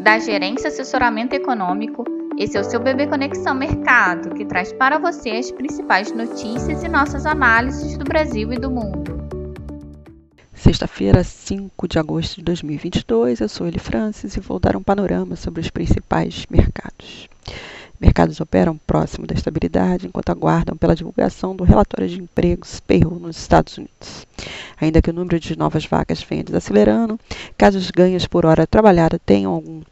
da Gerência Assessoramento Econômico. Esse é o seu Bebê Conexão Mercado, que traz para você as principais notícias e nossas análises do Brasil e do mundo. Sexta-feira, 5 de agosto de 2022, eu sou Eli Francis e vou dar um panorama sobre os principais mercados. Mercados operam próximo da estabilidade enquanto aguardam pela divulgação do relatório de empregos payroll nos Estados Unidos. Ainda que o número de novas vagas venha desacelerando, caso os ganhos por hora trabalhada tenham algum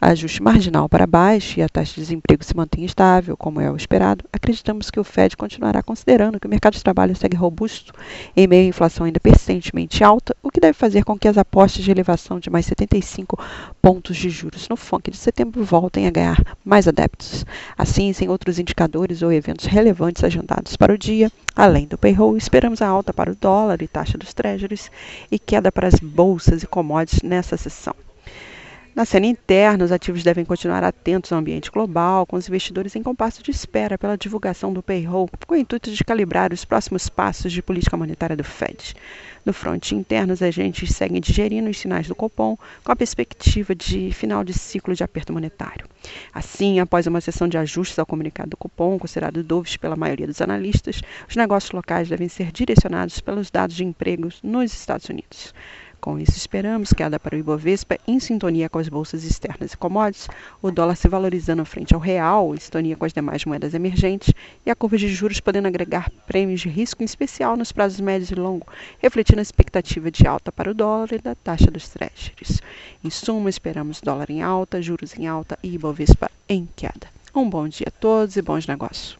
ajuste marginal para baixo e a taxa de desemprego se mantenha estável, como é o esperado, acreditamos que o Fed continuará considerando que o mercado de trabalho segue robusto em meio à inflação ainda persistentemente alta, o que deve fazer com que as apostas de elevação de mais 75 pontos de juros no FONC de setembro voltem a ganhar mais adeptos. Assim, sem outros indicadores ou eventos relevantes agendados para o dia, além do payroll, esperamos a alta para o dólar e taxa dos treasuries e queda para as bolsas e commodities nessa sessão. Na cena interna, os ativos devem continuar atentos ao ambiente global, com os investidores em compasso de espera pela divulgação do payroll, com o intuito de calibrar os próximos passos de política monetária do Fed. No fronte interno, os agentes seguem digerindo os sinais do Copom, com a perspectiva de final de ciclo de aperto monetário. Assim, após uma sessão de ajustes ao comunicado do Copom, considerado dovish pela maioria dos analistas, os negócios locais devem ser direcionados pelos dados de empregos nos Estados Unidos. Com isso, esperamos queda para o Ibovespa em sintonia com as bolsas externas e commodities, o dólar se valorizando frente ao real, em sintonia com as demais moedas emergentes, e a curva de juros podendo agregar prêmios de risco em especial nos prazos médios e longos, refletindo a expectativa de alta para o dólar e da taxa dos treasuries. Em suma, esperamos dólar em alta, juros em alta e Ibovespa em queda. Um bom dia a todos e bons negócios.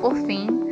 Por fim,